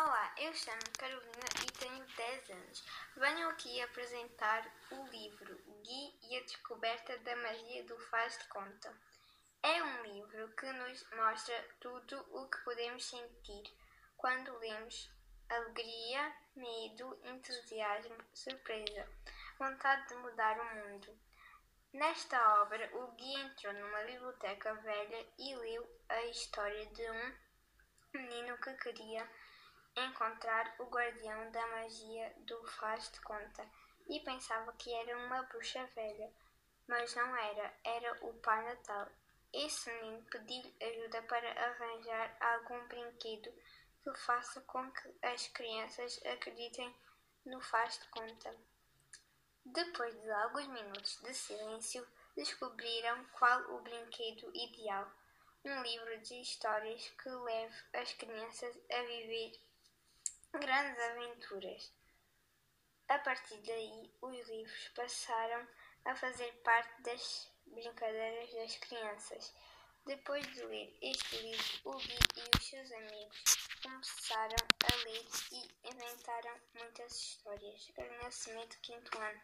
Olá, eu chamo-me Carolina e tenho 10 anos. Venho aqui apresentar o livro Gui e a Descoberta da Magia do Faz de Conta. É um livro que nos mostra tudo o que podemos sentir quando lemos alegria, medo, entusiasmo, surpresa, vontade de mudar o mundo. Nesta obra, o Gui entrou numa biblioteca velha e leu a história de um menino que queria encontrar o guardião da magia do faz de conta e pensava que era uma bruxa velha, mas não era, era o Pai Natal. Esse menino pediu ajuda para arranjar algum brinquedo que faça com que as crianças acreditem no faz de conta. Depois de alguns minutos de silêncio, descobriram qual o brinquedo ideal. Um livro de histórias que leve as crianças a viver grandes aventuras. A partir daí, os livros passaram a fazer parte das brincadeiras das crianças. Depois de ler este livro, o Gui e os seus amigos começaram a ler e inventaram muitas histórias. Renascimento, quinto ano.